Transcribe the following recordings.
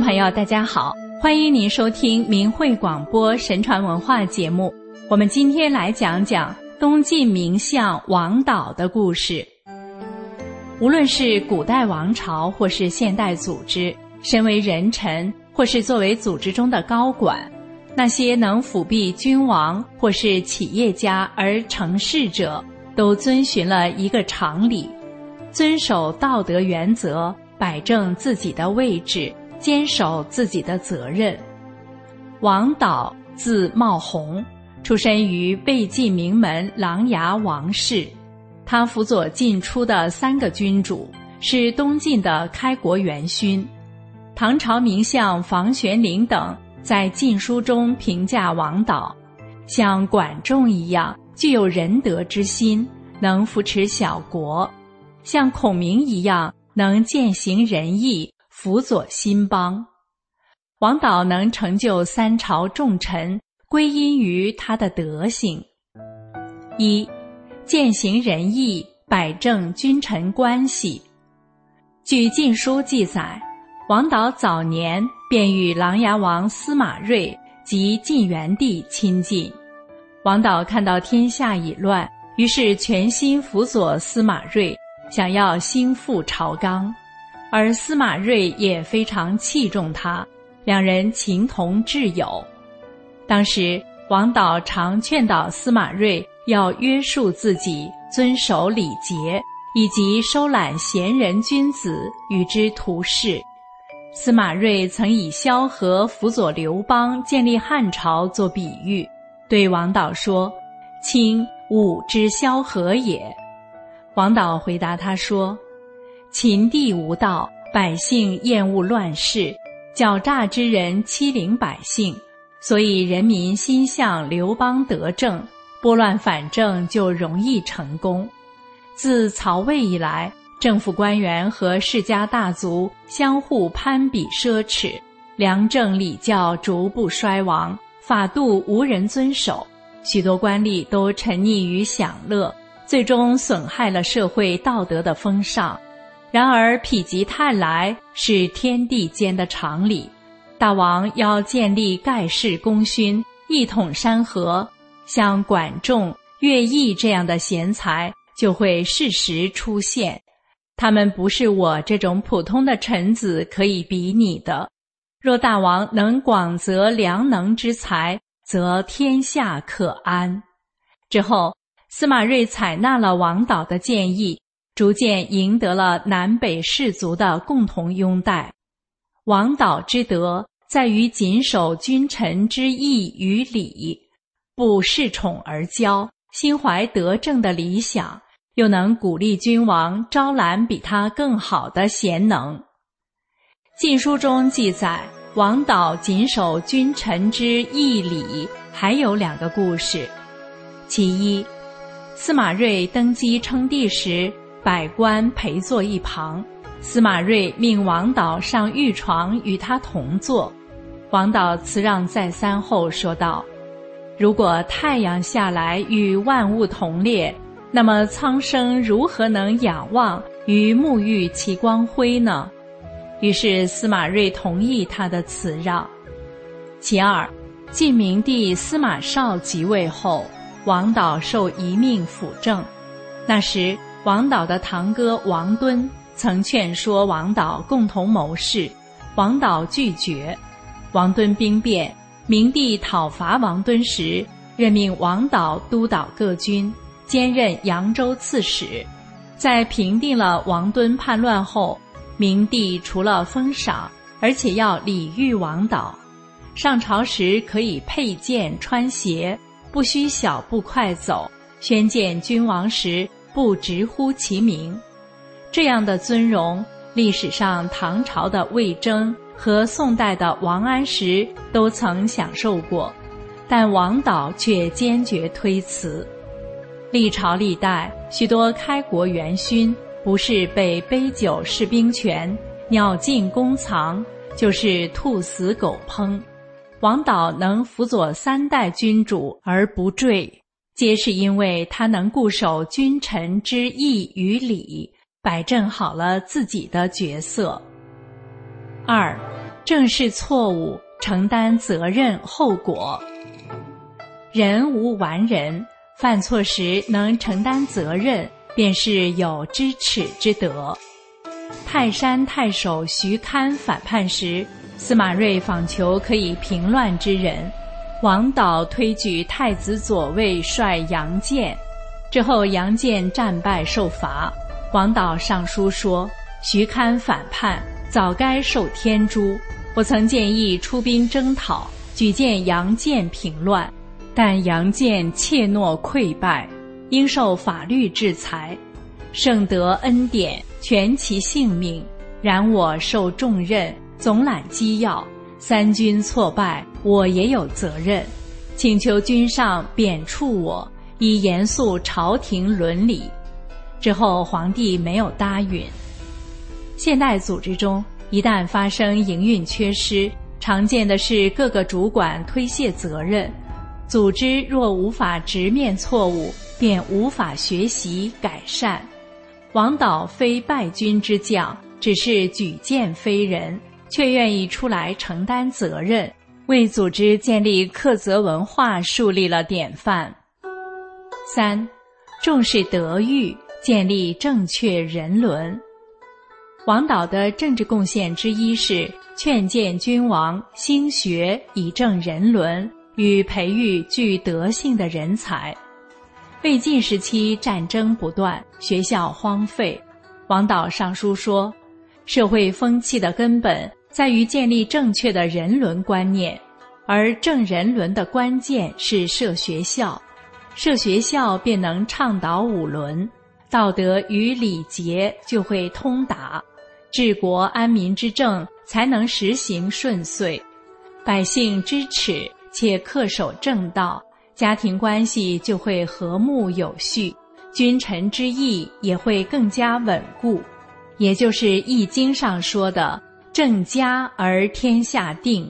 朋友，大家好，欢迎您收听明慧广播神传文化节目。我们今天来讲讲东晋名相王导的故事。无论是古代王朝，或是现代组织，身为人臣，或是作为组织中的高管，那些能辅弼君王或是企业家而成事者，都遵循了一个常理：遵守道德原则，摆正自己的位置。坚守自己的责任。王导字茂弘，出身于魏晋名门琅琊王氏，他辅佐晋初的三个君主，是东晋的开国元勋。唐朝名相房玄龄等在《晋书》中评价王导，像管仲一样具有仁德之心，能扶持小国；像孔明一样能践行仁义。辅佐兴邦，王导能成就三朝重臣，归因于他的德行。一，践行仁义，摆正君臣关系。据《晋书》记载，王导早年便与琅琊王司马睿及晋元帝亲近。王导看到天下已乱，于是全心辅佐司马睿，想要兴复朝纲。而司马睿也非常器重他，两人情同挚友。当时王导常劝导司马睿要约束自己，遵守礼节，以及收揽贤人君子与之图事。司马睿曾以萧何辅佐刘邦建立汉朝做比喻，对王导说：“卿吾之萧何也。”王导回答他说。秦地无道，百姓厌恶乱世，狡诈之人欺凌百姓，所以人民心向刘邦得政，拨乱反正就容易成功。自曹魏以来，政府官员和世家大族相互攀比奢侈，良政礼教逐步衰亡，法度无人遵守，许多官吏都沉溺于享乐，最终损害了社会道德的风尚。然而，否极泰来是天地间的常理。大王要建立盖世功勋，一统山河，像管仲、乐毅这样的贤才就会适时出现。他们不是我这种普通的臣子可以比拟的。若大王能广择良能之才，则天下可安。之后，司马睿采纳了王导的建议。逐渐赢得了南北士族的共同拥戴。王导之德在于谨守君臣之义与礼，不恃宠而骄，心怀德政的理想，又能鼓励君王招揽比他更好的贤能。《晋书》中记载，王导谨守君臣之义礼，还有两个故事。其一，司马睿登基称帝时。百官陪坐一旁，司马睿命王导上御床与他同坐。王导辞让再三后说道：“如果太阳下来与万物同列，那么苍生如何能仰望与沐浴其光辉呢？”于是司马睿同意他的辞让。其二，晋明帝司马绍即位后，王导受遗命辅政，那时。王导的堂哥王敦曾劝说王导共同谋事，王导拒绝。王敦兵变，明帝讨伐王敦时，任命王导督导各军，兼任扬州刺史。在平定了王敦叛乱后，明帝除了封赏，而且要礼遇王导。上朝时可以佩剑穿鞋，不需小步快走。宣见君王时。不直呼其名，这样的尊荣，历史上唐朝的魏征和宋代的王安石都曾享受过，但王导却坚决推辞。历朝历代许多开国元勋，不是被杯酒释兵权、鸟尽弓藏，就是兔死狗烹。王导能辅佐三代君主而不坠。皆是因为他能固守君臣之义与礼，摆正好了自己的角色。二，正视错误，承担责任后果。人无完人，犯错时能承担责任，便是有知耻之德。泰山太守徐堪反叛时，司马睿访求可以平乱之人。王导推举太子左卫帅杨建，之后杨建战败受罚。王导上书说：“徐堪反叛，早该受天诛。我曾建议出兵征讨，举荐杨建平乱，但杨建怯懦溃败，应受法律制裁。圣德恩典，全其性命。然我受重任，总揽机要。”三军挫败，我也有责任，请求君上贬黜我，以严肃朝廷伦理。之后，皇帝没有答允。现代组织中，一旦发生营运缺失，常见的是各个主管推卸责任。组织若无法直面错误，便无法学习改善。王导非败军之将，只是举荐非人。却愿意出来承担责任，为组织建立克责文化树立了典范。三，重视德育，建立正确人伦。王导的政治贡献之一是劝谏君王兴学以正人伦，与培育具德性的人才。魏晋时期战争不断，学校荒废，王导上书说。社会风气的根本在于建立正确的人伦观念，而正人伦的关键是设学校，设学校便能倡导五伦，道德与礼节就会通达，治国安民之政才能实行顺遂，百姓知耻且恪守正道，家庭关系就会和睦有序，君臣之义也会更加稳固。也就是《易经》上说的“正家而天下定”，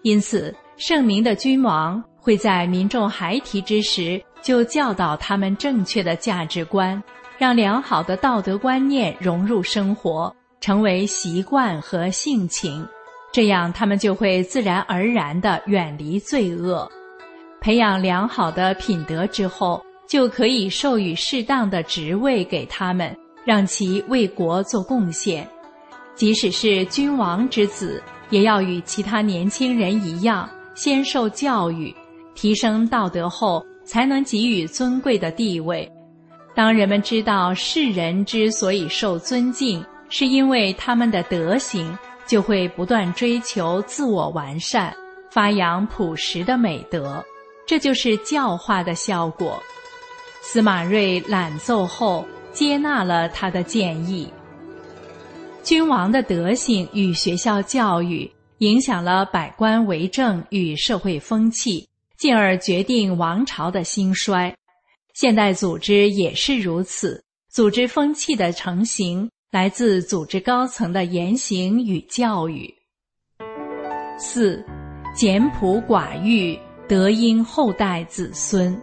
因此圣明的君王会在民众孩提之时就教导他们正确的价值观，让良好的道德观念融入生活，成为习惯和性情，这样他们就会自然而然地远离罪恶。培养良好的品德之后，就可以授予适当的职位给他们。让其为国做贡献，即使是君王之子，也要与其他年轻人一样，先受教育，提升道德后，才能给予尊贵的地位。当人们知道世人之所以受尊敬，是因为他们的德行，就会不断追求自我完善，发扬朴实的美德，这就是教化的效果。司马睿览奏后。接纳了他的建议。君王的德行与学校教育影响了百官为政与社会风气，进而决定王朝的兴衰。现代组织也是如此，组织风气的成型来自组织高层的言行与教育。四，简朴寡欲，德因后代子孙。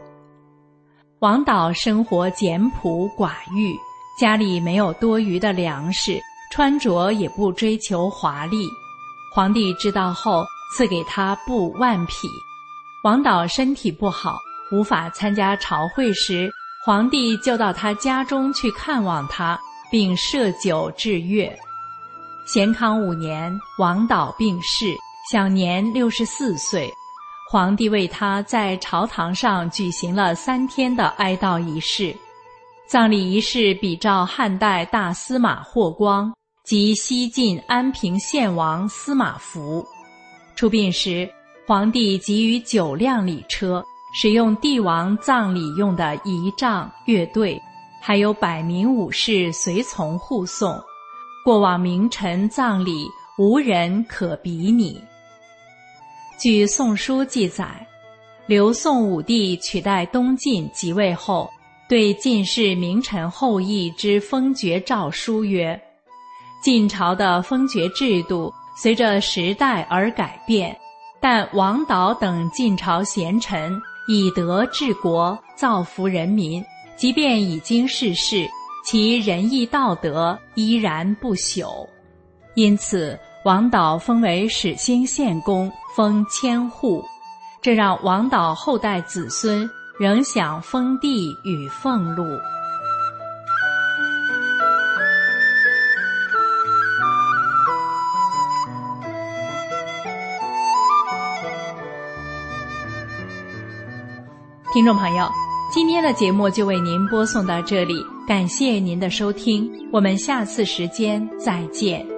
王导生活简朴寡欲，家里没有多余的粮食，穿着也不追求华丽。皇帝知道后，赐给他布万匹。王导身体不好，无法参加朝会时，皇帝就到他家中去看望他，并设酒治乐。咸康五年，王导病逝，享年六十四岁。皇帝为他在朝堂上举行了三天的哀悼仪式，葬礼仪式比照汉代大司马霍光及西晋安平献王司马孚。出殡时，皇帝给予九辆礼车，使用帝王葬礼用的仪仗、乐队，还有百名武士随从护送。过往名臣葬礼，无人可比拟。据《宋书》记载，刘宋武帝取代东晋即位后，对晋室名臣后裔之封爵诏书曰：“晋朝的封爵制度随着时代而改变，但王导等晋朝贤臣以德治国，造福人民，即便已经逝世，其仁义道德依然不朽。因此。”王导封为始兴县公，封千户，这让王导后代子孙仍享封地与俸禄。听众朋友，今天的节目就为您播送到这里，感谢您的收听，我们下次时间再见。